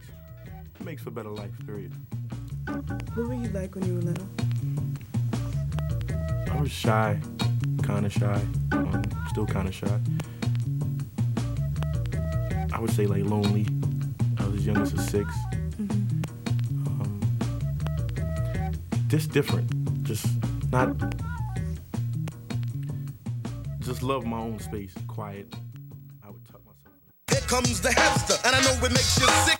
makes it makes for better life. Period. What were you like when you were little? I was shy, kind of shy, um, still kind of shy. I would say like lonely. I was as young as a 6 Um, just different. Just not. Just love my own space, quiet. I would tuck myself. In. Here comes the hamster, and I know it makes you sick.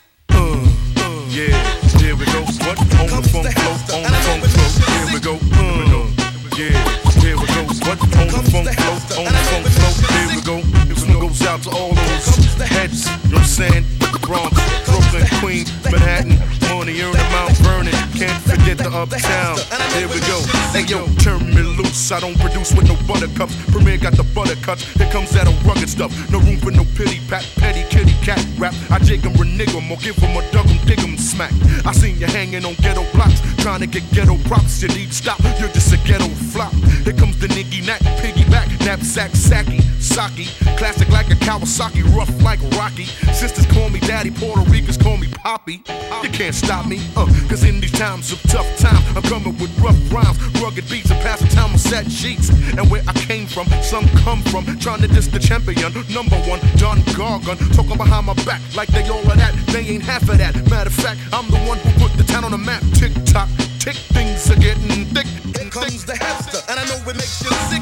Yeah, here we go. What? On the funk flow, on the funk flow. Here we go. Uh, yeah, here we go. What? On the funk flow, on the funk flow. Here we go. This one goes out to all those heads. You know what I'm saying? Bronx, Brooklyn, Queens, Manhattan, money earning Mount Vernon. Can't forget the uptown. Here we go. Hey yo, turn me loose. I don't produce with no buttercups. Premier got the buttercups. Here comes that rugged stuff. No room for no pity pat, petty kitty cat rap. I jig 'em, renege 'em, or give 'em a dug 'em, dig 'em, smack. I seen you hanging on ghetto blocks, trying to get ghetto props. You need stop. You're just a ghetto flop. Here comes the niggy knack, piggyback, knapsack, sacky, saki. Classic like a Kawasaki, rough like Rocky. Sisters call me daddy, Puerto Ricans call me Poppy. You can't stop me, uh, cause in these times of tough times, I'm coming with rough rhymes, rugged beats, and passing time on set sheets. And where I came from, some come from, trying to diss the champion, number one, Don Gargan. Talking behind my back like they all of that, they ain't half of that. Matter of fact, I'm the one who put the town on the map. Tick tock, tick, things are getting thick. Here comes the hamster, and I know it makes you sick.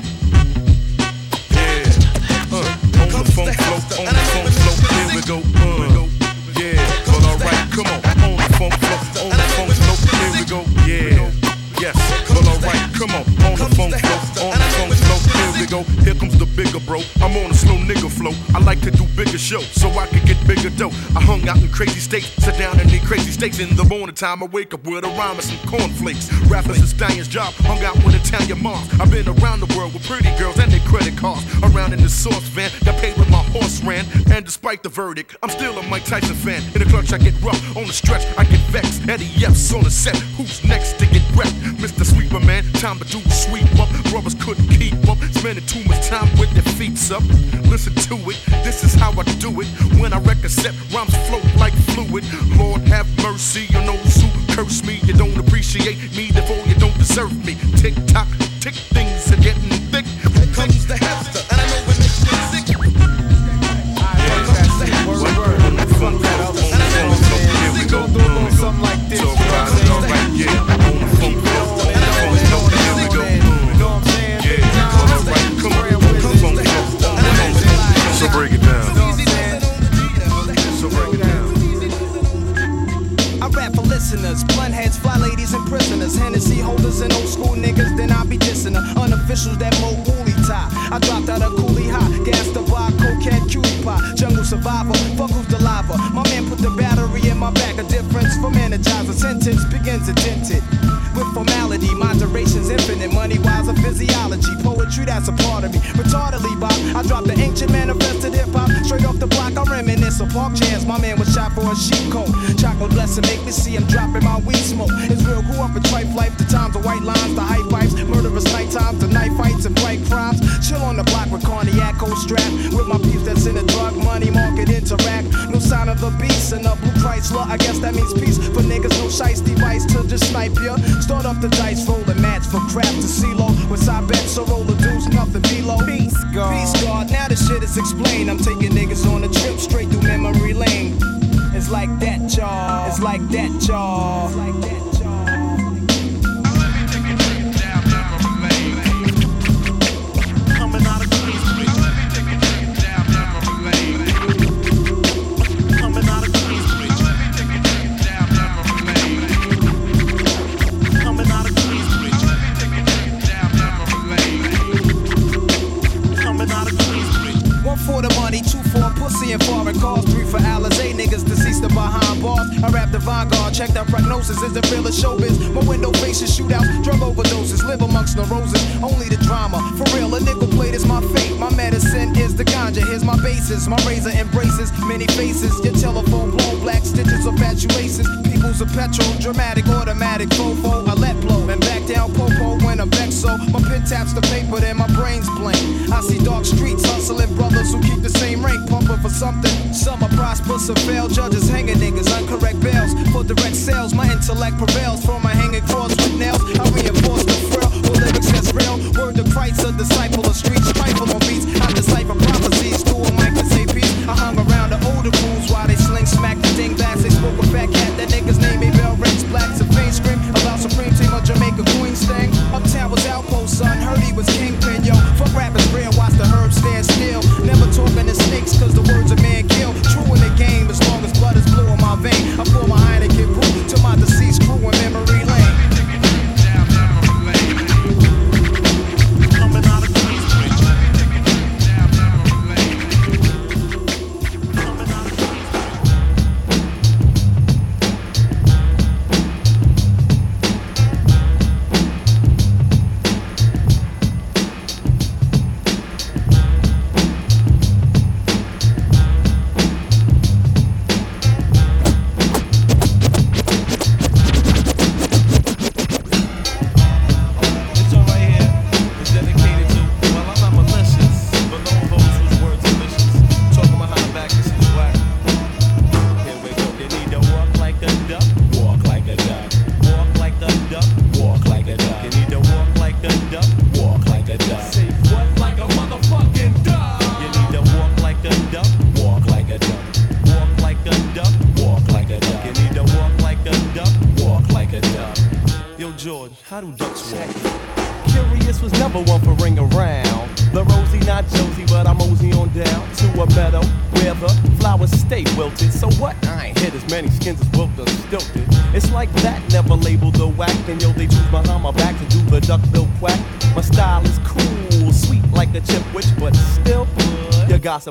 Bigger bro, I'm on a slow nigga flow, I like to do bigger shows, so I can get bigger dough, I hung out in crazy states, sit down in the crazy states, in the morning time, I wake up with a rhyme and some cornflakes, rappers is Stallion's job, hung out with Italian moms, I've been around the world with pretty girls and their credit cards, around in the source van, got paid with my horse ran, and despite the verdict, I'm still a Mike Tyson fan, in the clutch I get rough, on the stretch I get vexed, Eddie F's on the set, who's next to get wrecked, Mr. Sweeper man, time to do a sweep up, brothers couldn't keep up, spending too much time with their feet up, listen to it, this is how I do it, when I wreck a set, rhymes float like fluid, Lord have mercy on those who curse me, you don't appreciate me, therefore you don't deserve me, tick tock, tick, things are getting thick, Here comes the hamster, and I know it makes you sick. Here comes the hamster, on the funk flow, on the funk here we go, uh, Something like this, so you know what I'm right, saying? alright, yeah, listeners, blunt heads, fly ladies, and prisoners. Hennessy holders and old school niggas, then I be dissing her. Unofficials that mo woolly tie. I dropped out of coolie high, gas the bar, cocaine, cutie pie. Jungle survivor, fuck who's the lava. My man put the battery in my back, a difference from energizer. Sentence begins attented. With formality, moderation's infinite. Money wise, a physiology. Poetry, that's a part of me. Retardedly, Bob, I dropped the ancient manifested hip hop. Straight off the block, I reminisce of park chairs. My man was shot for a sheep coat. Chocolate blessing, make me see him dropping my weed smoke. It's real, grew up in trife life. The times of white lines, the high pipes, murderous night times, the night fights and bright crimes. Chill on the block with cognac, cold strap. With my peeps that's in the drug money market interact. No sign of the beast and a blue Chrysler. I guess that means peace for niggas. No shice device to just snipe ya. Start up the dice, rolling mats for crap to CeeLo. With side bets, so roll the deuce, nothing below. Peace, God. Peace, God. Now the shit is explained. I'm taking niggas on a trip straight through memory lane. It's like that, y'all. It's like that, y'all. It's like that, I rap the vanguard, check that prognosis. Is the real as showbiz? My window faces shootouts, drug overdoses, live amongst the roses. Only the drama, for real. A nickel plate is my fate. My medicine is the ganja. Here's my basis, my razor embraces many faces. Your telephone blown black stitches of fatuations. People's a petrol, dramatic, automatic, fofo. I let blow and back down popo when I'm vexed. So my pen taps the paper, then my brain's blank. I see dark streets hustling brothers who keep the same rank, pumping for something. Some are prosperous, some fail. Judges hanging niggas, uncorrect bails for direct sales. My intellect prevails from my hanging cross with nails. I reinforce the frail, with lyrics that's real. Word to Christ, a disciple of streets, trifle on beats. I decipher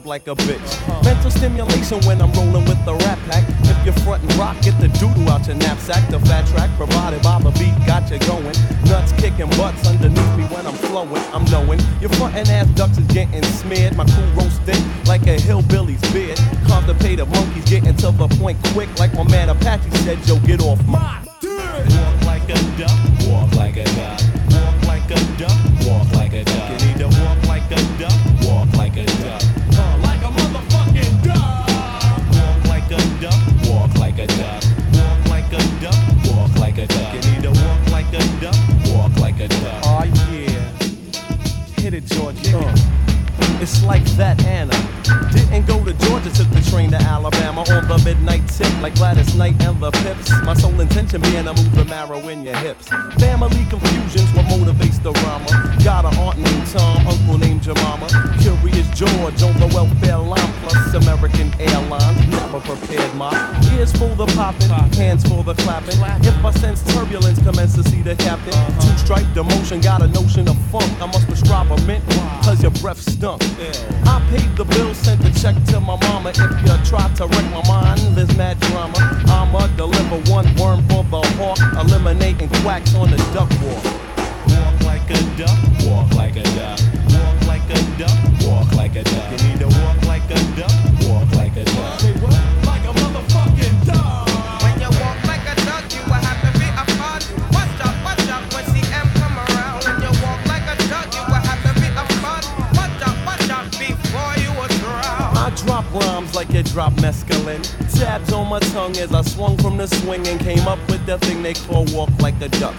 like a bitch. George on the welfare line, plus American Airlines. Never prepared my ears for the popping, hands for the clapping. If I sense turbulence, commence to see the captain. Two stripe demotion, got a notion of funk. I must prescribe a mint, cause your breath stunk. I paid the bill, sent the check to my mama. If you try to wreck my mind, there's mad drama. I'ma deliver one worm for the hawk, eliminating quacks on the duck walk. Walk like a duck. Walk like a duck. Walk like a duck. Walk like a duck. You need to walk like a duck. Walk like a duck. Say what? Like a motherfucking duck. When you walk like a duck, you will have to be a fun. Watch out, watch out when CM come around. When you walk like a duck, you will have to be a fun. Watch out, watch out before you will drown. I drop rhymes like you drop mescaline. Tabs on my tongue as I swung from the swing and came up with the thing they call walk like a duck.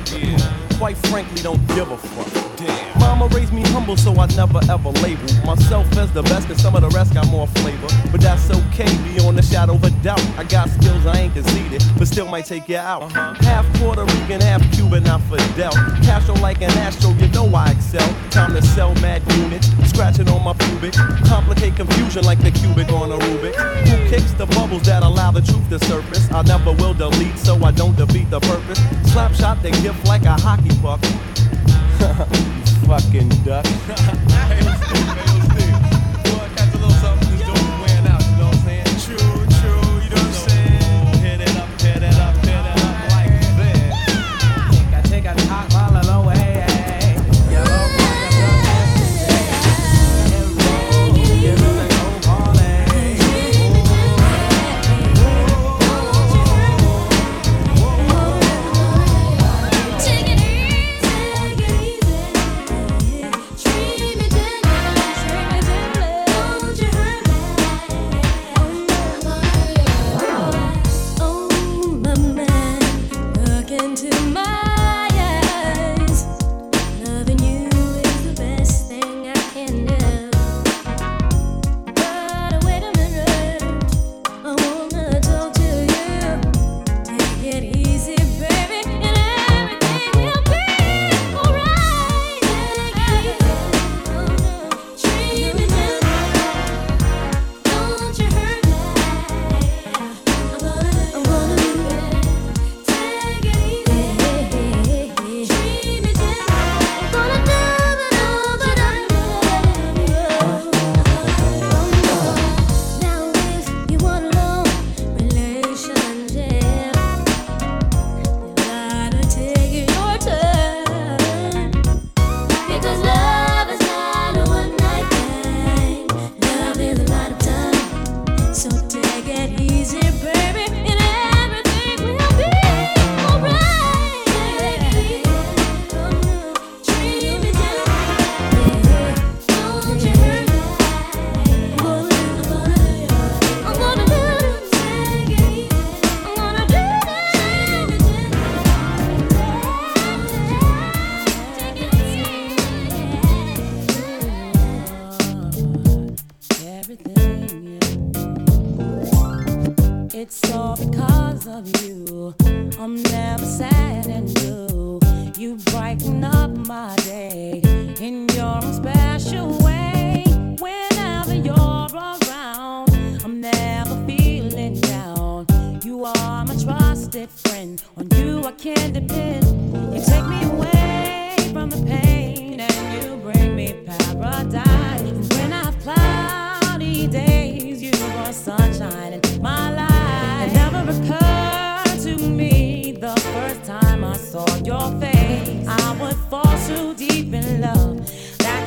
Quite frankly, don't give a fuck. Damn. Mama raised me humble, so I never ever label myself as the best, cause some of the rest got more flavor. But that's okay, beyond the shadow of a doubt. I got skills I ain't conceded, but still might take you out. Uh-huh. Half Puerto Rican, half Cuban, not Fidel. Castro like an astro, you know I excel. Time to sell mad units, scratching on my pubic. Complicate confusion like the cubic on a Rubik. Who kicks the bubbles that allow the truth to surface? I never will delete, so I don't defeat the purpose. Slap shot the gift like a hockey puck. fucking duck.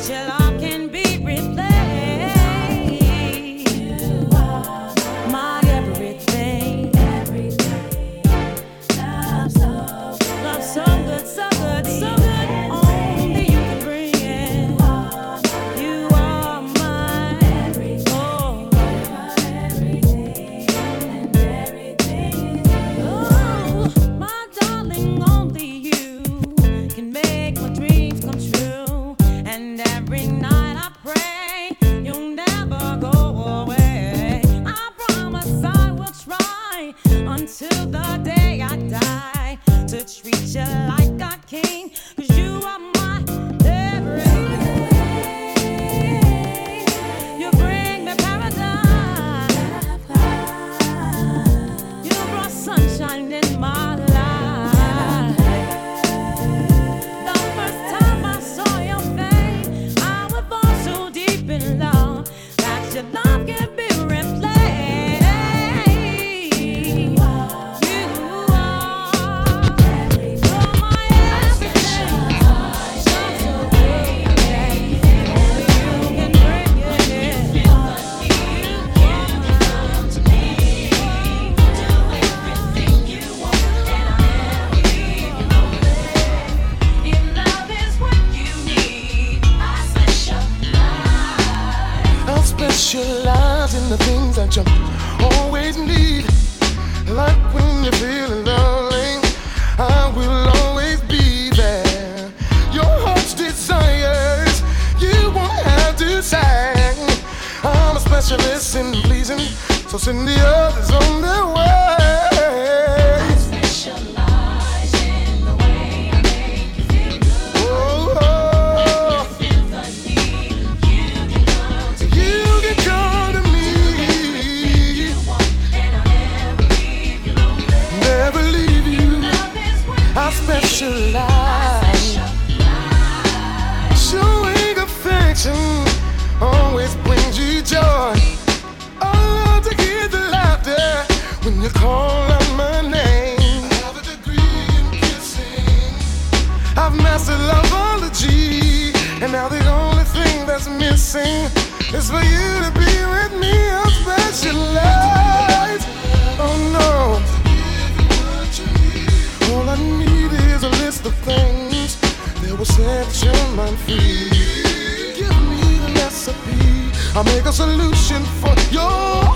till I specialist in pleasing, so send the others on their way. I specialize in the way I make you feel good. When you feel the need, you can come to me. You want, and I'll never leave you. Never leave you. I specialize. Showing affection. sing is for you to be with me on special light. Oh no. All I need is a list of things that will set your mind free. Give me the recipe. I'll make a solution for your.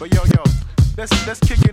But yo, yo, let's let's kick it.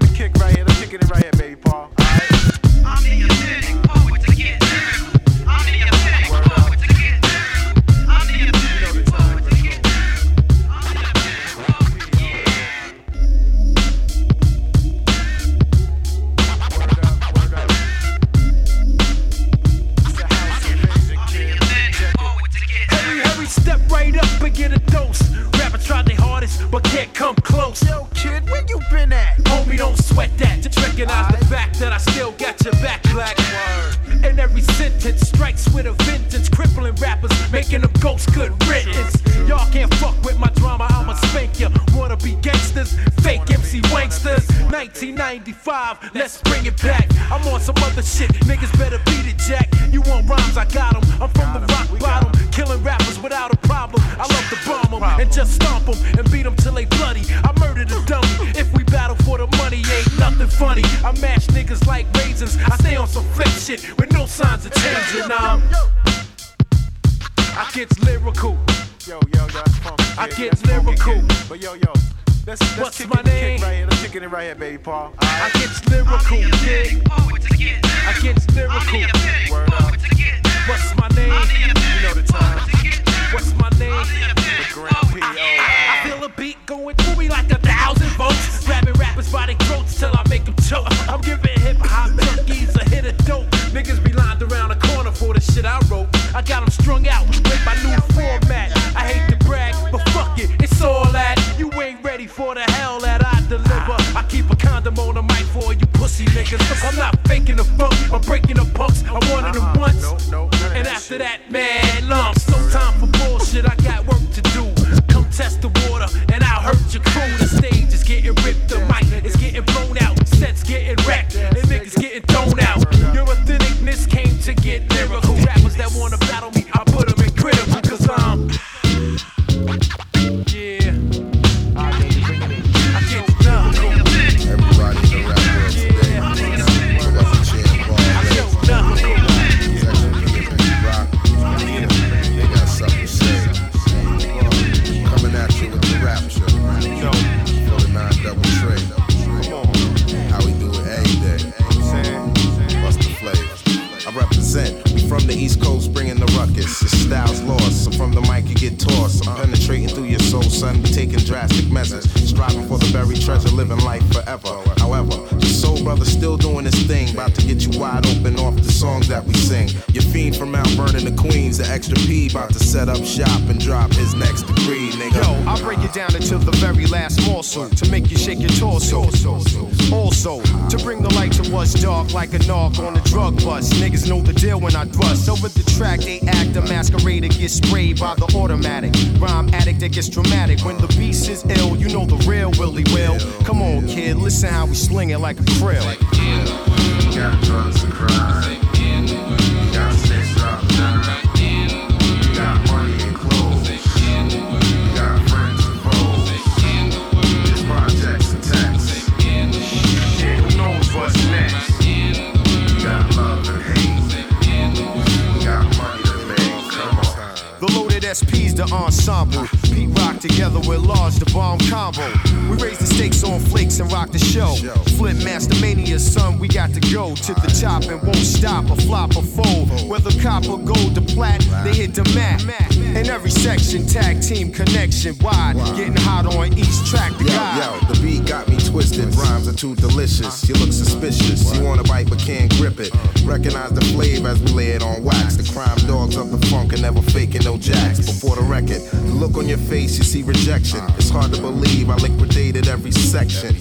We got to go to the top and won't stop or flop or fold. Whether copper, gold, or plat, they hit the mat. In every section, tag team connection wide. Getting hot on each track. The yo, yo, the beat got me twisted. Rhymes are too delicious. You look suspicious. You wanna bite but can't grip it. Recognize the flavor as we lay it on wax. The crime dogs of the funk are never faking no jacks. Before the record, the look on your face, you see rejection. It's hard to believe I liquidated every section.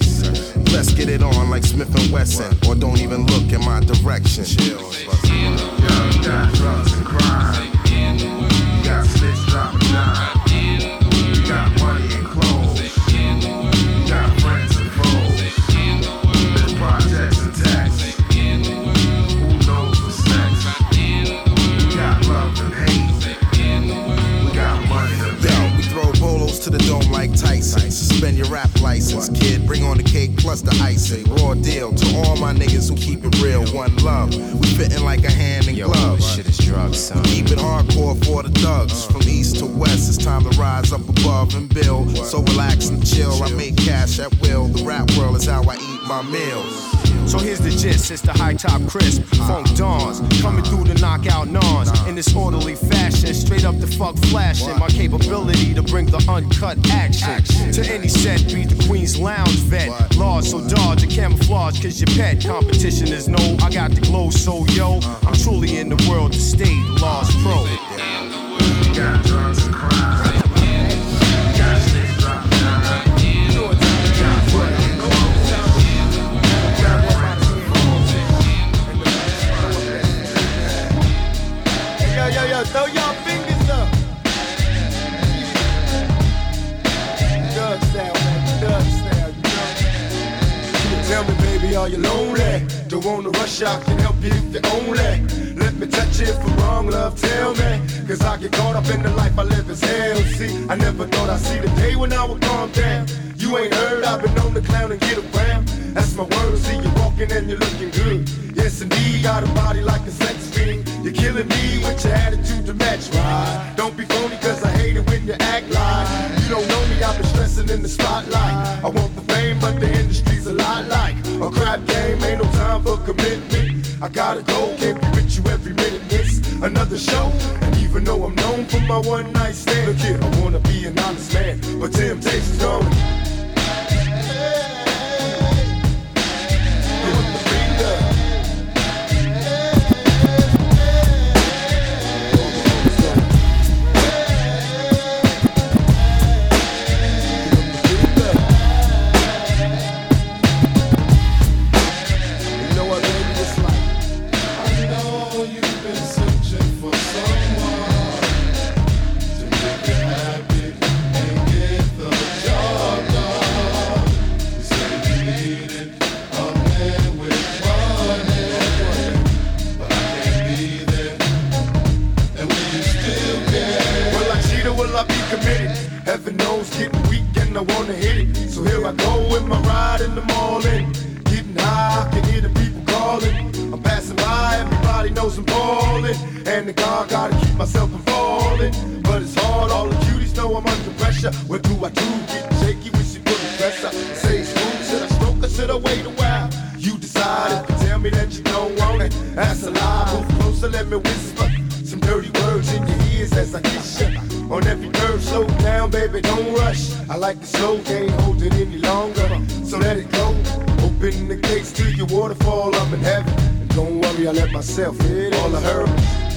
Let's get it on like Smith and Wesson, or don't even look in my direction. Chills, got drugs and crime. You got six drop nine. suspend your rap license, kid. Bring on the cake plus the icing. Raw deal to all my niggas who keep it real. One love. We fitting like a hand in glove. Yo, this shit is drugs, son. Keep it hardcore for the thugs. From east to west, it's time to rise up above and build. So relax and chill. I make cash at will. The rap world is how I eat my meals. So here's the gist, it's the high top crisp, funk dawns, coming through the knockout nons in this orderly fashion, straight up the fuck flashing. My capability to bring the uncut action to any set, be the Queen's Lounge vet. Laws so dodge and camouflage, cause your pet competition is no. I got the glow, so yo, I'm truly in the world to stay, the laws pro. Baby, are you lonely? Don't wanna rush, I can help you if you only. Let me touch you I'm wrong, love, tell me. Cause I get caught up in the life I live as hell. See, I never thought I'd see the day when I would calm down. You ain't heard, I've been on the clown and get around. That's my word, see you walking and you're looking good. Yes, indeed, got a body like a sex fiend. You're killing me with your attitude to match, right? Don't be phony, cause I hate it when you act like you don't know me. I've been stressing in the spotlight. I want the fame, but the a crap game. Ain't no time for commitment. I gotta go, can't be with you every minute. Miss another show, and even though I'm known for my one night stand, look here, I wanna be an honest man, but temptation's gone. What do I do? Getting shaky, wish you put the pressure. Say smooth, should I stroke or should I wait a while? You decide if tell me that you don't want it. That's a lie, move closer, let me whisper. Some dirty words in your ears as I kiss you. On every curve, slow down, baby, don't rush. I like the slow, can't hold it any longer. So let it go. Open the gates to your waterfall, I'm in heaven. And don't worry, I let myself hit all the hurdles.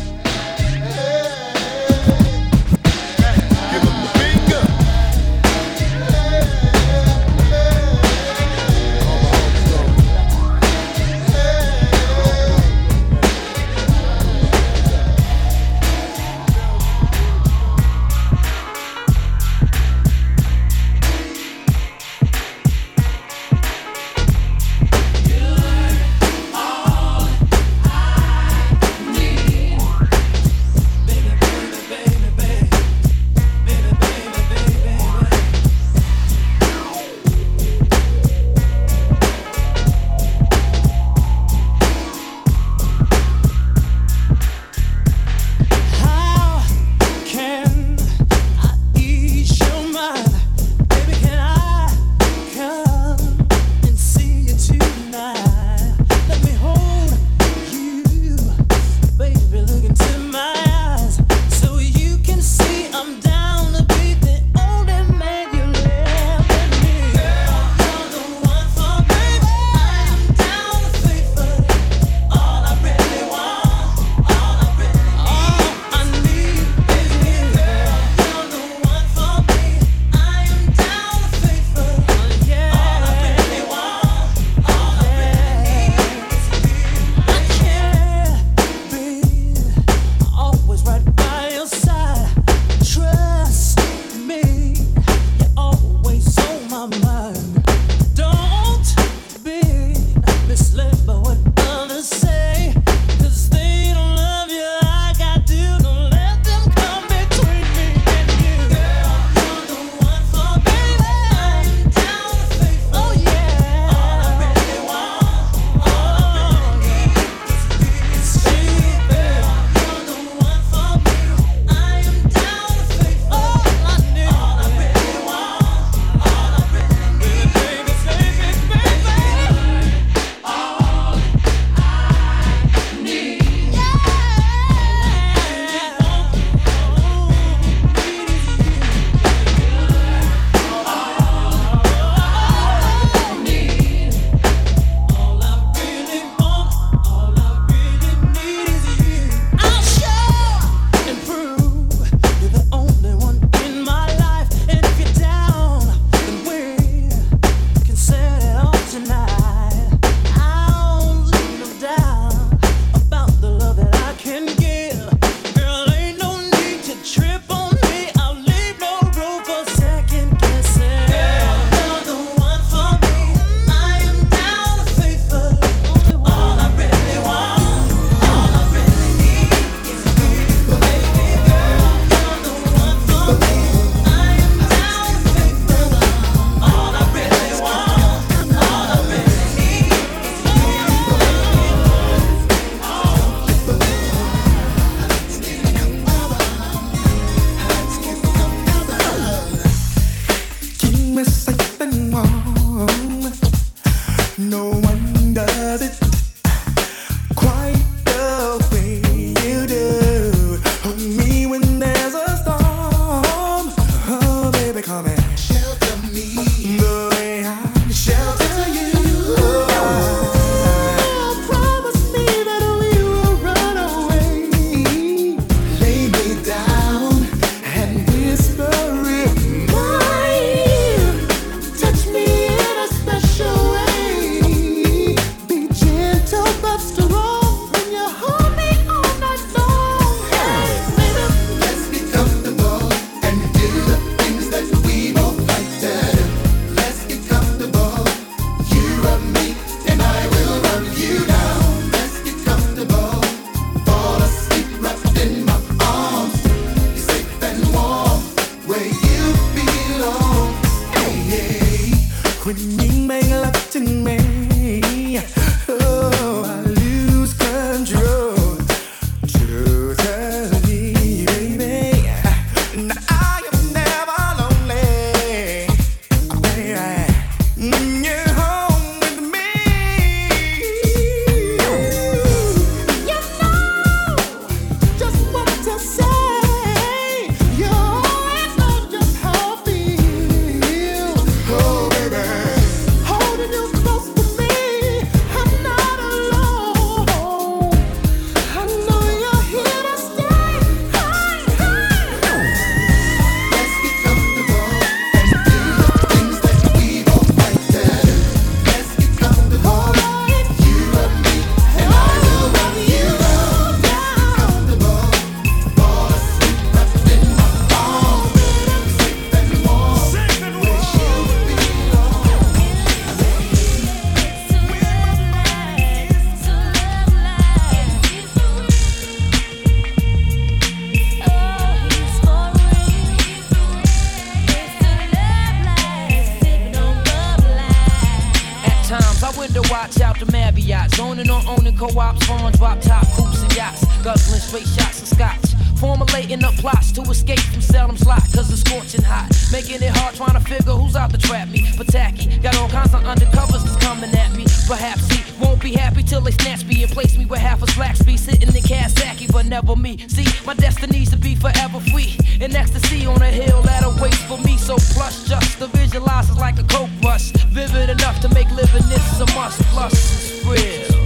Making hard trying to figure who's out to trap me. But tacky, got all kinds of undercovers that's coming at me. Perhaps he won't be happy till they snatch me and place me where half a slack be sitting in Kazaki, but never me. See, my destiny's to be forever free. In ecstasy on a hill that awaits for me. So plush just to visualize is like a coke rush. Vivid enough to make living this a must. Plus, real,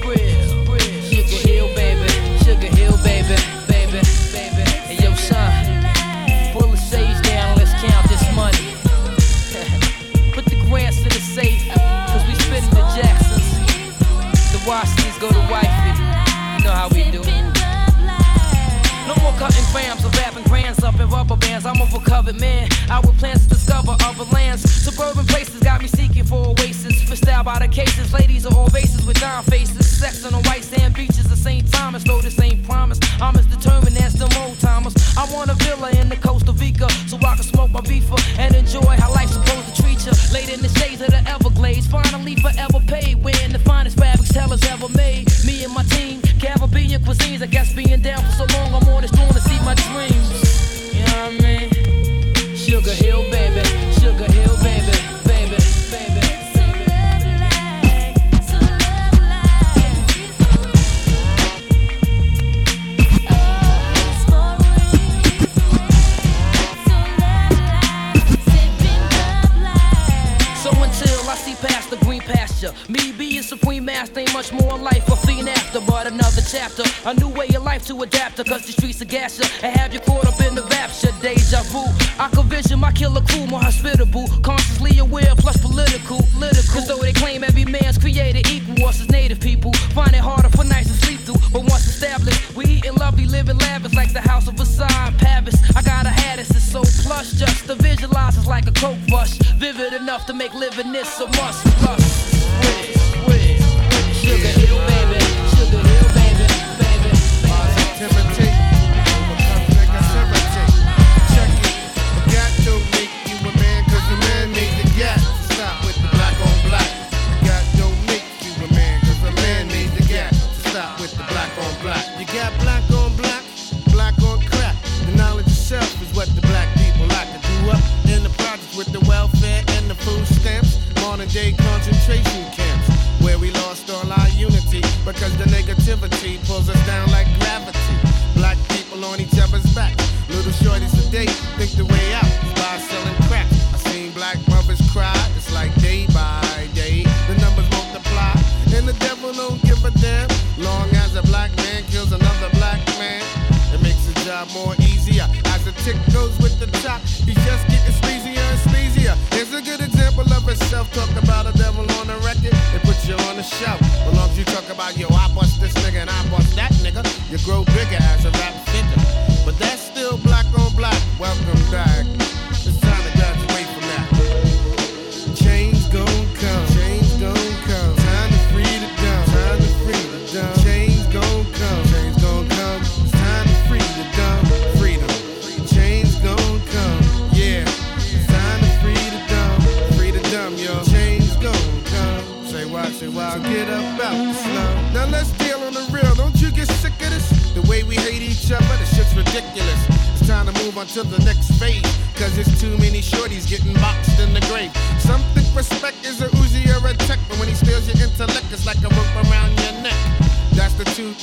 real. Sugar Hill, baby. Sugar Hill, baby. Baby, baby. Hey, yo, son. Rubber bands. I'm a recovered man. I with plans to discover other lands. Suburban places got me seeking for oasis. For style by the cases. Ladies are all races with dime faces. Sex on the white sand beaches of St. Thomas. Though this ain't promise. I'm as determined as the old timers. I want a villa in the Costa Rica. So I can smoke my reefer and enjoy how life's supposed to treat you. Laid in the shades of the Everglades. Finally forever paid. Wearing the finest fabrics tellers ever made. Me and my team. Caribbean cuisines. I guess being down for so long. I'm on this throne to see my dreams. Sugar Hill, much more life a fiend after, but another chapter, a new way of life to adapt to, cause the streets are gas ya and have you caught up in the rapture, deja vu. I could vision my killer crew more hospitable, consciously aware plus political, political. Cause though they claim every man's created equal, us as native people find it harder for nights to sleep through, but once established, we eating lovely, living lavish like the house of Versailles, Paris. I gotta have this, it's so plush, just to visualize it's like a coke rush, vivid enough to make living this a must. Plus, Sugar Hill, baby, Sugar Hill, baby, baby, Positivity. Overcome negativity. Check it. The gap don't make you a man, cause man made the gap. Stop with the black on black. The gap don't make you a man, cause man made the gap. Stop with the black on black. You got black on black, black on crack. The knowledge itself is what the black people like to do up in the projects with the welfare and the food stamps. Modern day concentration camps. Where the negativity pulls us down like gravity. Black people on each other's back. Little shorties today think the way out is by selling crack. I seen black mothers cry. It's like day by day the numbers multiply, and the devil don't give a damn. Long as a black man kills another black man, it makes the job more easier. As the tick goes with the top, he's just getting sleazier and sleazier. Here's a good example of itself. Talk about a devil on the record, it puts you on the shelf. You talk about yo, I bust this nigga and I bust on to the next phase. Cause it's too many shorties getting boxed in the grave. Some think respect is a Uzi or a tech, but when he steals your intellect, it's like a rope around your neck. That's the 2000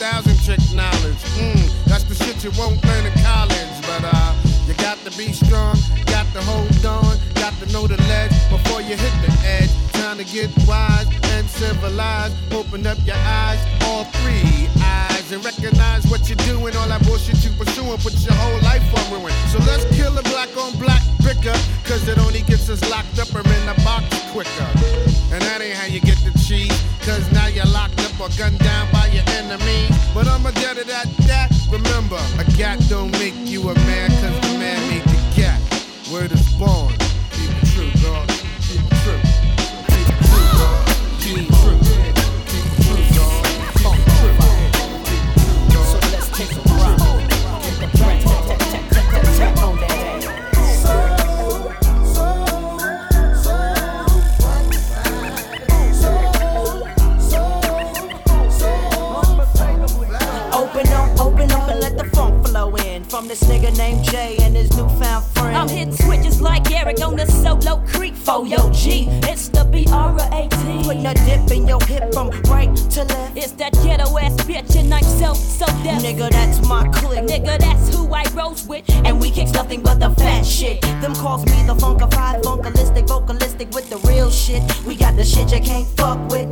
trick knowledge. Mm, that's the shit you won't learn in college. But uh, you got to be strong, got to hold on, got to know the ledge before you hit the edge. Time to get wise and civilized. Open up your eyes, all three eyes, and recognize what you're doing. All that bullshit you pursuing, put your whole life on ruin. So let's kill the black on black bicker, cause it only gets us locked up or in the box quicker. And that ain't how you get the cheese, cause now you're locked up or gunned down by your enemy. But I'm a dead that, that. Remember, a gat don't make you a man, cause the man made the cat. Word is born. This nigga named Jay and his newfound friend. I'm hitting switches like Eric on the solo creek for yo G. It's the B-R-A-T. Putting a dip in your hip from right to left. It's that ghetto ass bitch and I'm so, so deaf. Nigga, that's my clique. Nigga, that's who I rose with. And we kicks nothing but the fat shit. Them calls me the funkified, funkalistic, vocalistic with the real shit. We got the shit you can't fuck with.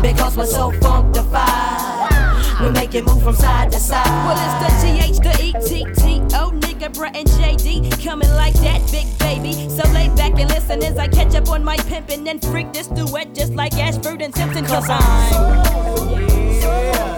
Because we're so funkified. We make it move from side to side. Well, it's the GH, the ETT-O, nigga, Brat and JD coming like that, big baby. So lay back and listen as I catch up on my pimpin' and freak this duet just like Ashford and Simpson. Cause I'm. Putting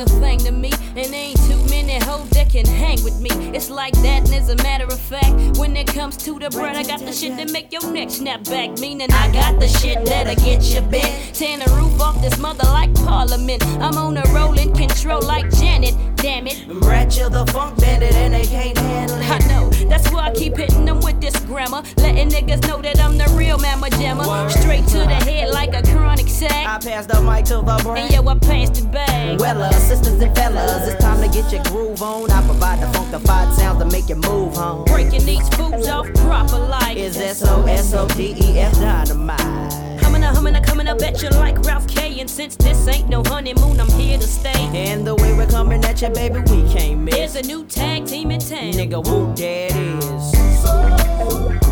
it to me. And ain't too many hoes that can hang with me. It's like that, and as a matter of fact, when it comes to the bread, I got the shit that make your neck snap back. Meaning I got the shit that'll get you bent. Tearing the roof off this mother like Parliament. I'm on a rolling control like Janet. Damn it. Brat, you're the funk bandit and they can't handle it. I know, that's why I keep hitting them with this grammar. Letting niggas know that I'm the real mamma jammer. Straight to the head like a chronic sack. I pass the mic to the brain. And yo, I passed the bag. Well, uh, sisters and fellas, it's time to get your groove on. I provide the funkified sounds to make you move home. Breaking these fools off proper like Is S-O-S-O-D-E-F dynamite. Humming a humming a coming up at you like Ralph K. And since this ain't no honeymoon, I'm here to stay. And the way we're coming at you, baby, we can't miss. There's a new tag team in town. Nigga, whoop, it is.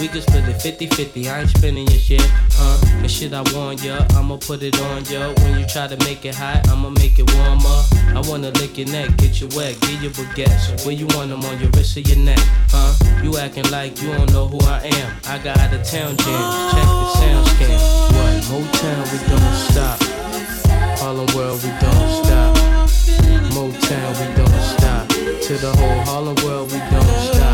We can split it 50 50. I ain't spending your shit, huh? And shit, I warn ya, I'ma put it on ya. When you try to make it hot, I'ma make it warmer. I wanna lick your neck, get you wet, give you baguettes. Where you want them on your wrist or your neck, huh? You acting like you don't know who I am. I got out of town jams, check the sound scan. What? Motown, we don't stop. Harlem World, we don't stop. Motown, we don't stop. To the whole Harlem world, we don't stop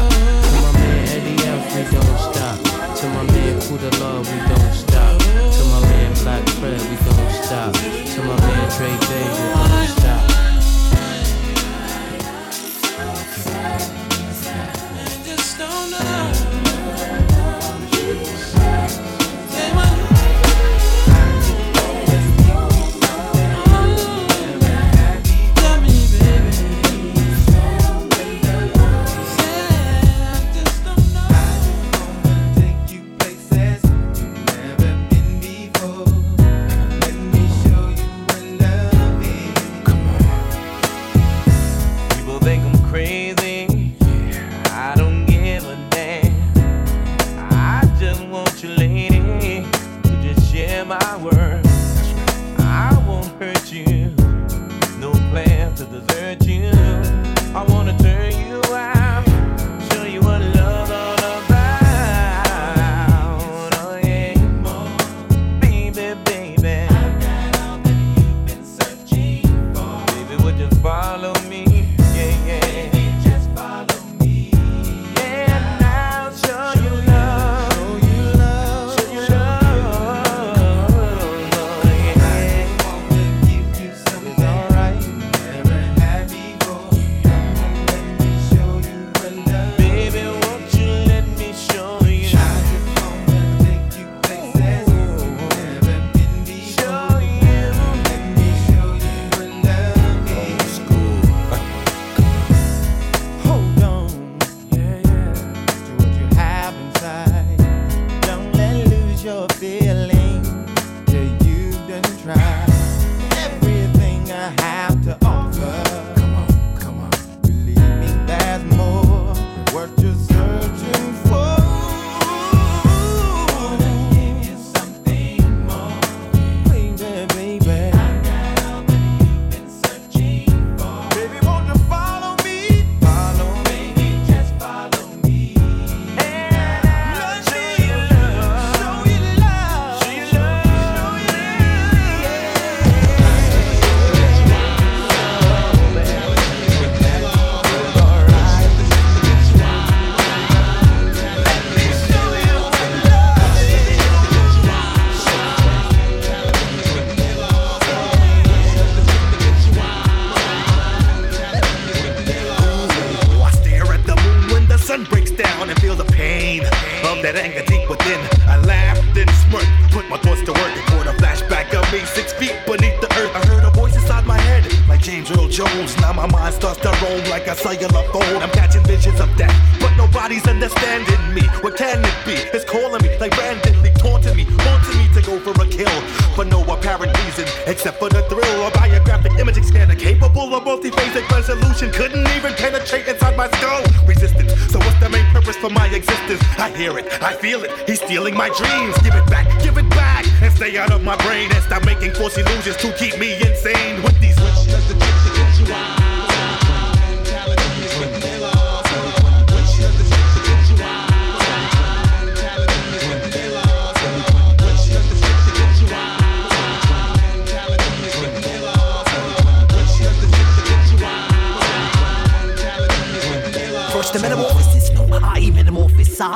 we don't stop. To my man the Love, we don't stop. To my man Black Fred, we don't stop. To my man Dre Day, we don't stop. And just don't know.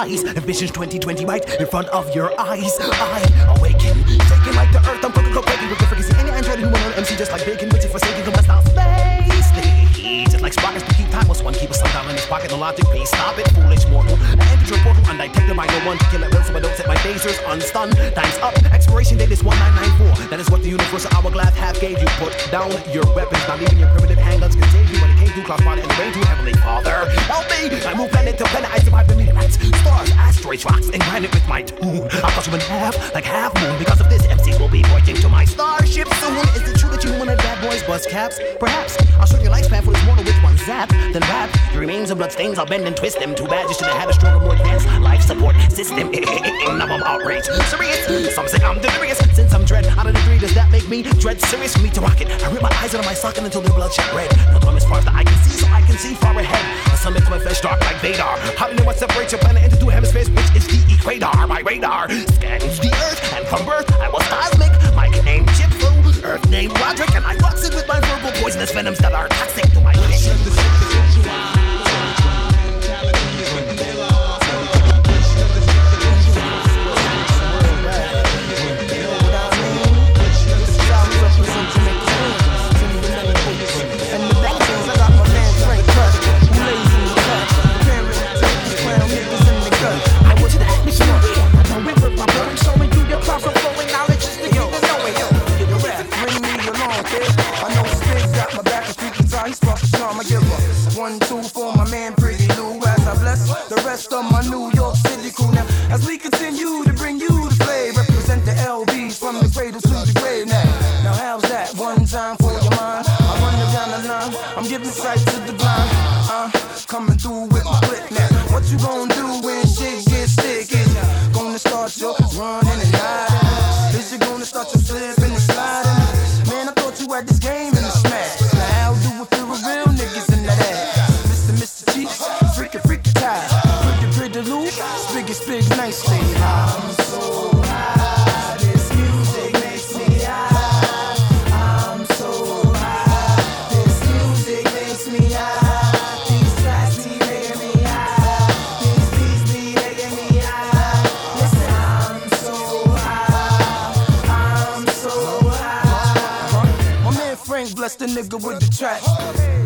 Size. Visions 2020 right in front of your eyes. I awaken, taken like the earth. I'm breaking with the frequency. Any android who went on MC just like bacon, waiting for safety, pocket. The logic please stop it, foolish mortal. I entered your portal and I no one to kill it will, so I don't set my phasers unstunned. Time's up. Expiration date is 1994. That is what the universal hourglass half gave you. Put down your weapons, not even your primitive handguns can save you when it came to crossbody and the rain to heavenly father. Help me! I move planet to planet, I survive the meteorites, stars, asteroids, rocks, and granite with my tune. I'll cut you in half, like half moon. Because of this, MCs will be pointing to my starship soon. Is it true that you wanted bad boys buzz caps? Perhaps I'll lifespan for this mortal with one zap. Then rap, your remains of bloodstains, I'll bend and twist them. Too bad you should have a stronger, more advanced life support system. now I'm outraged. Serious, some say I'm delirious. Since I'm dread out of the three, does that make me dread? Serious for me to rock it. I rip my eyes out of my socket until they're bloodshot red. Now I'm as far as the eye can see, so I can see far ahead. The sun makes my flesh dark like Vader. How do you know what separates your planet into two hemispheres, which is the equator? My radar scans the earth, and from birth I was cosmic. My Earth name Roderick, and I box it with my verbal poisonous venoms that are toxic to my One, Pretty Lou, as I bless the rest of my New York City crew. Now, as we continue to bring you the flavor, represent the LBs from the cradle to the grave. Now, now how's that? One time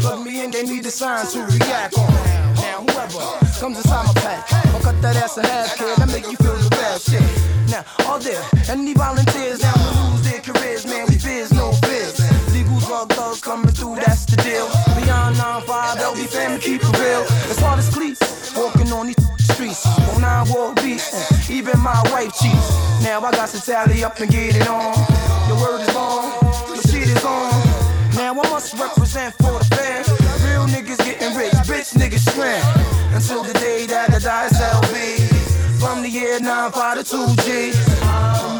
Plug me in, they need the sign to react on. Now whoever comes inside my pack, I'll cut that ass in half, kid. I make you feel the bad shit. Now, are there any volunteers down to lose their careers? Man, we biz, no biz. Legal drug thugs coming through, that's the deal. Beyond 9-5, LB family, keep it real. As hard as cleats, walking on these streets. On nine war beats, even my wife cheats. Now I got to tally up and get it on. Your word is Now I must represent for the fam. Real niggas getting rich, bitch niggas scram. Until the day that I die, LB. From the year 9 to 2G.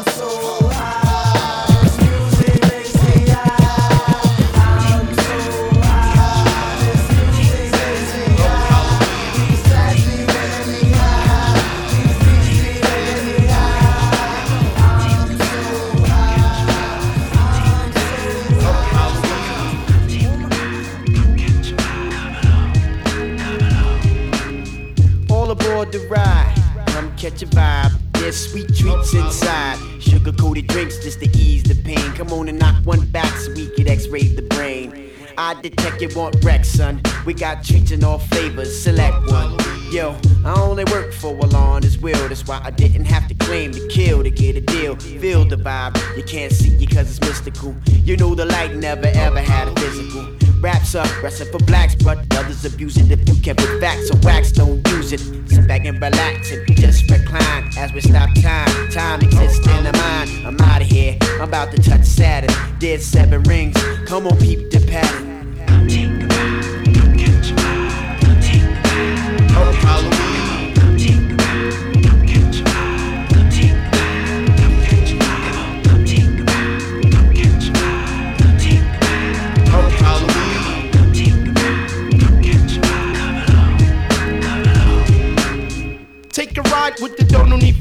The ride. Come catch a vibe. There's sweet treats inside. Sugar coated drinks just to ease the pain. Come on and knock one back so we could x ray the brain. I detect you want wreck, son. We got treats in all flavors. Select one. Yo, I only work for a law on his will. That's why I didn't have to claim to kill to get a deal. Feel the vibe. You can't see it cause it's mystical. You know the light never ever had a physical. Raps up, wrestling for blacks, but others abuse it. If you can't put facts, so wax don't use it. Sit back and relax and just recline as we stop time. Time exists in the mind. I'm out of here. I'm about to touch Saturn. Dead seven rings. Come on, peep the pattern.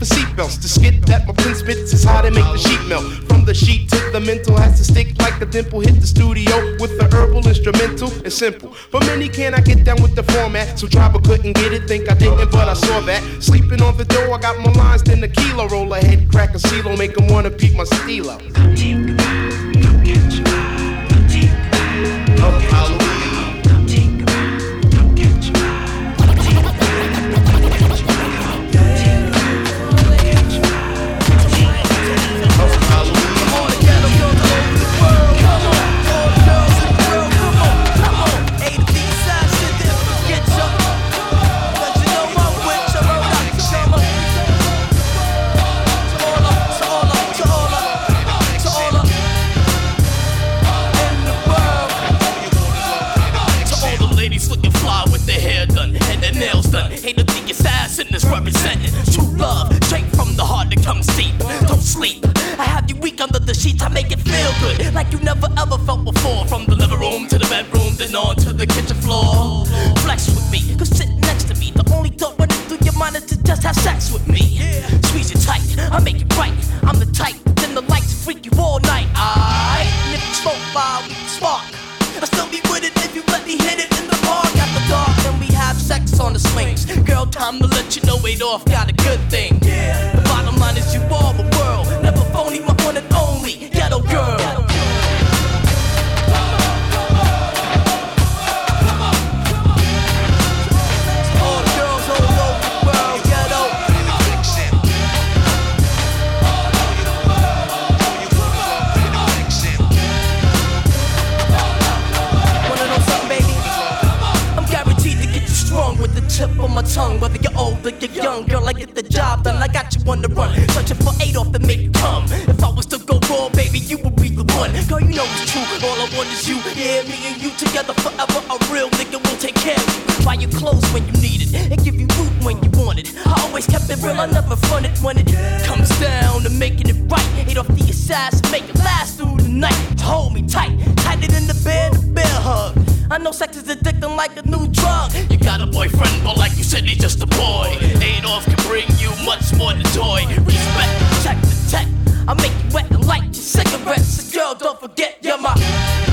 For seatbelts. The skit that my pen spits is how they make the sheet melt. From the sheet to the mental has to stick like a dimple. Hit the studio with the herbal instrumental. It's simple. But many can cannot get down with the format. So driver couldn't get it, think I didn't, but I saw that. Sleeping on the dough, I got more lines than a kilo. Roll ahead, crack a CeeLo, make 'em wanna peep my stilo. Oh, looking fly with their hair done and their nails done. Ain't a thing assassin is representing true love, straight from the heart that comes deep. Don't sleep. I have you weak under the sheets. I make it feel good, like you never ever felt before. From the living room to the bedroom, then on to the kitchen floor. Flex with me, cause sitting next to me, the only thought running through your mind is to just have sex with me. Squeeze it tight, I make it right. I'm the type, then the lights freak you all night. I and if you smoke by, we spark. I still be with it if you let me hit it on the swings. Girl, time to let you know it off, got a good thing. The tongue. Whether you're old or you're young, girl, I get the job done. I got you on the run, searching for Adolf to make come. If I was to go raw, baby, you would be the one. Girl, you know it's true. All I want is you. Yeah, me and you together forever. A real nigga will take care of you. Buy you clothes when you need it, and give you loot when you want it. I always kept it real. I never fronted when it comes down to making it right. Adolf the assassin, make it last through the night. To Hold me tight, tighter than the bed, the bear hug. I know sex is addicting like a new drug. You got a boyfriend, but like you said, he's just a boy. Adolf can bring you much more than joy. Respect, check the tech. I make you wet and light your cigarettes. Girl, don't forget you're my.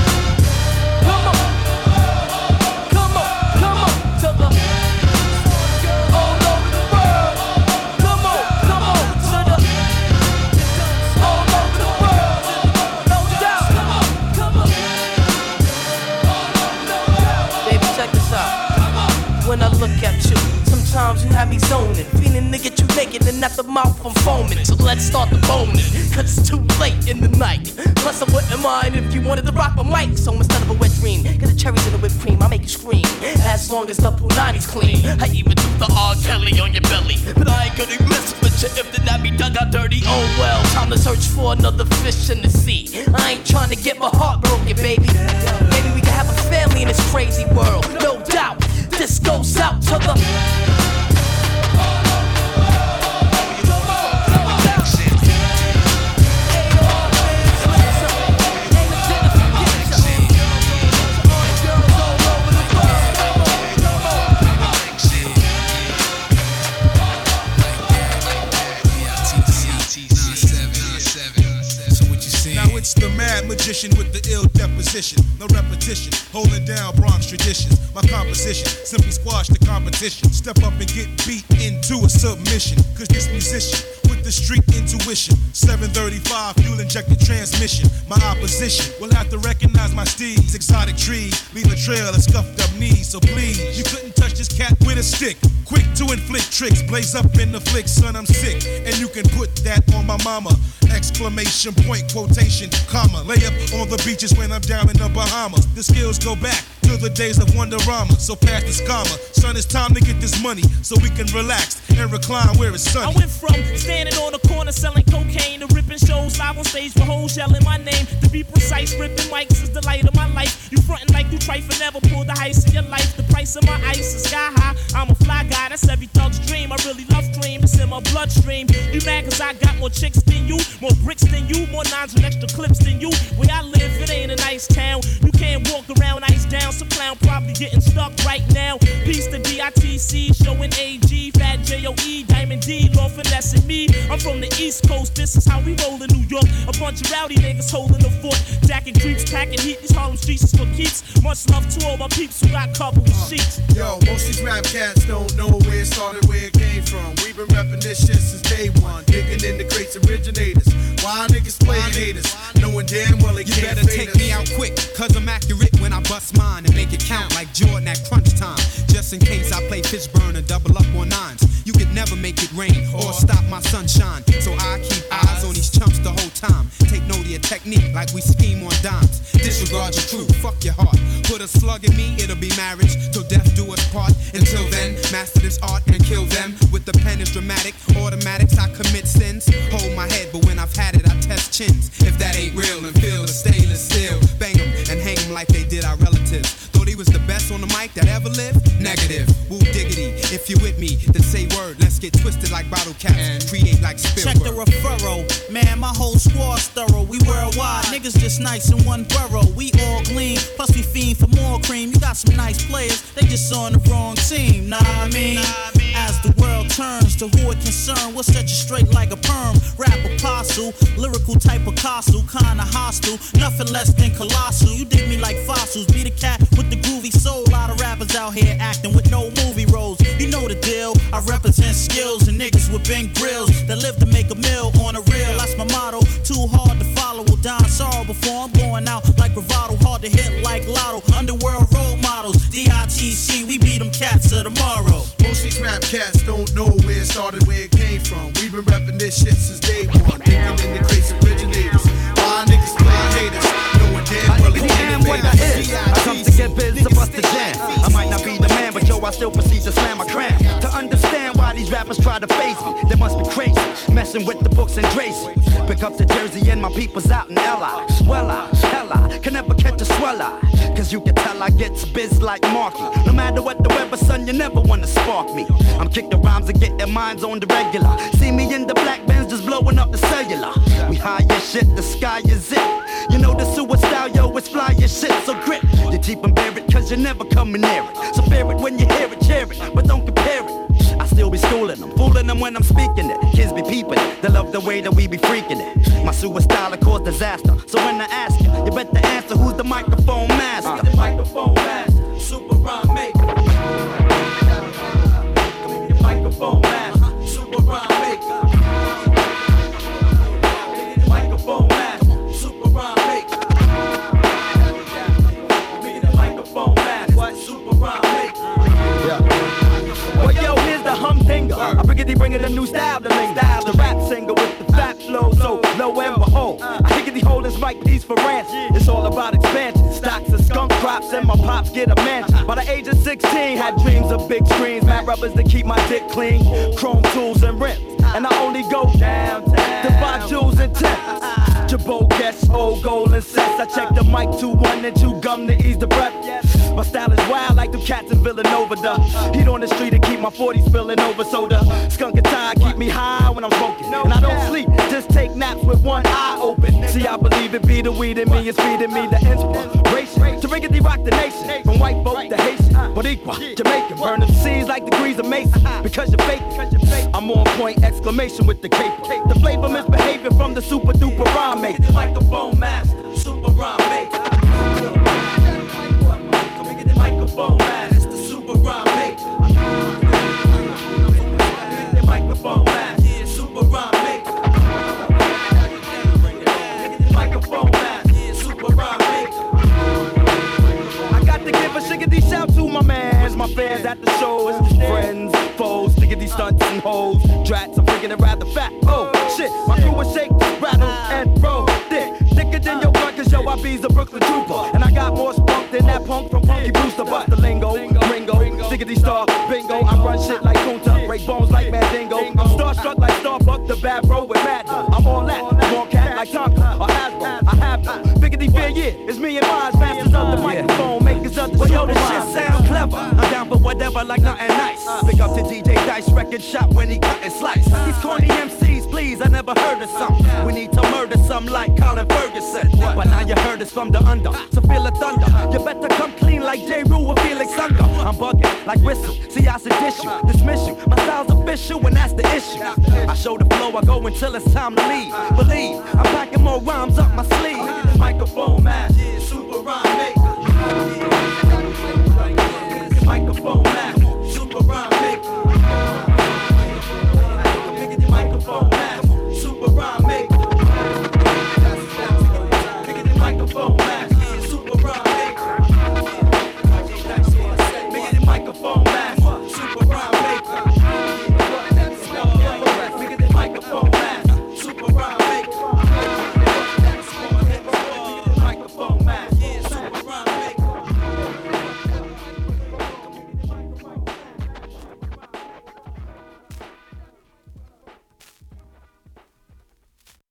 You, sometimes you have me zoning. Feeling to get you naked and at the mouth I'm foaming. So let's start the boning, cause it's too late in the night. Plus, I wouldn't mind if you wanted to rock my mic. So instead of a wet dream, get the cherries in the whipped cream, I make you scream. As long as the 90's clean. I even do the R. Kelly on your belly. But I ain't gonna mess with you if the nappy dug out dirty. Oh well, time to search for another fish in the sea. I ain't trying to get my heart broken, baby. Maybe we can have a family in this crazy world, no doubt. This goes out to the. Magician with the ill deposition. No repetition, holding down Bronx traditions. My composition simply squash the competition. Step up and get beat into a submission. Cause this musician with the street intuition. 735 fuel injected transmission. My opposition will have to recognize my steeds. Exotic trees leave a trail of scuffed up knees. So please, you couldn't touch this cat with a stick. Quick to inflict tricks, blaze up in the flick, son, I'm sick. And you can put that on my mama. Exclamation point, quotation, comma. Lay up on the beaches when I'm down in the Bahamas. The skills go back to the days of Wonderama. So pass this comma. Son, it's time to get this money so we can relax and recline where it's sunny. I went from standing on the corner selling cocaine to ripping shows live on stage with hoes yelling my name. To be precise, ripping mics is the light of my life. You frontin' like you trifle, never pull the heist in your life. The price of my ice sky high. I'm a fly guy, that's every thug's dream. I really love cream, it's in my bloodstream. You mad cause I got more chicks than you, more bricks than you, more nines and extra clips than you. Where I live, it ain't a nice town. You can't walk around ice down. Some clown probably getting stuck asking me. I'm from the East Coast, this is how we roll in New York. A bunch of rowdy niggas holding the fort. Jacking creeps, packing heat, these Harlem streets is for keeps. Much love to all my peeps who got covered with sheets. Yo, most these rap cats don't know where it started, where it came from. We've been repping this shit since day one. Digging in the crates originators. Why niggas playing haters? Knowing damn well they You can't better take us. me out quick, cause I'm accurate when I bust mine and make it count like Jordan at crunch time. Just in case I play Fishburne and double up on nines. Never make it rain or stop my sunshine. So I keep eyes on these chumps the whole time. Take note of your technique like we scheme on dimes. Disregard your truth, fuck your heart. Put a slug in me, it'll be marriage. Till death do us part. Until then, master this art and kill them. With the pen is dramatic, automatics, I commit sins. Hold my head, but when I've had it, I test chins. If that ain't real, then feel the stainless steel. Bang 'em and hang 'em like they did our relatives. Thought he was the best on the mic that ever lived? Negative. Woo diggity. If you with me, then say word. Let's get twisted like bottle caps. Create like Check the Spielberg. referral. Man, my whole squad's thorough. We worldwide. Niggas just nice in one borough. We all gleam. Plus we fiend for more cream. You got some nice players. They just on the wrong team. Nah, I mean. As the turns to who it concern, we'll set you straight like a perm. Rap apostle, lyrical type of Picasso, kinda hostile, nothing less than colossal. You dig me like fossils, be the cat with the groovy soul. A Lot of rappers out here acting with no movie roles. You know the deal. I represent skills and niggas with big grills that live to make a meal on a real. That's my motto. Too hard to follow. Will die sorrow before I'm going out like bravado. Hard to hit like lotto. Underworld role models. DITC, we beat them cats of tomorrow. Most these rap cats don't know where it started, where it came from. We've been repping this shit since day one. Digging in the crates originators. Why niggas playing haters? Knowing damn well they can't what I is. I come to get biz to bust the jam. I might not be the man, but yo, I still proceed to slam my cram. To understand why these rappers try to face me, they must be crazy. Messing with the books and Tracy. Pick up the jersey and my people's out in LA. Swella, hella, Cause you can tell I get biz like Markie. No matter what the weather, son, you never wanna spark me. I'm kicking rhymes and getting minds on the regular. See me in the black bands just blowing up the cellular. We high as shit, the sky is it. You know the sewer style, yo, it's fly as shit, so grip. You keep 'em buried cause you're never coming near it. So fear it when you hear it, cheer it, but don't compare it. Them when I'm speaking it. Kids be peeping, they love the way that we be freaking it. My style will cause disaster. So when I ask you, you better answer who's the microphone master. Bringing a new style to linger. The rap singer with the fat flow, so low and behold. Oh, I think he hold his mic piece for ranch. It's all about expansion. Stocks and skunk crops, and my pops get a mansion. By the age of 16, had dreams of big screens, mad rubbers to keep my dick clean, chrome tools and rims. And I only go downtown to buy jewels and Timbs. Jabot Guess, old gold and sets. I check the mic, two one and two gum to ease the breath. My style is wild like them cats in Villanova. The heat on the street and keep my 40s spilling over. So the skunk and tie keep me high when I'm smoking. And I don't sleep, just take naps with one eye open. See, I believe it be the weed in me, it's feeding me the inspiration. To riggedy rock the nation, from white folk to Haitian, Boricua, Jamaican. Burn them seeds like degrees of Mason. Because you're fake, I'm on point, exclamation with the cape. The flavor misbehavior from the super duper rhyme Microphone master,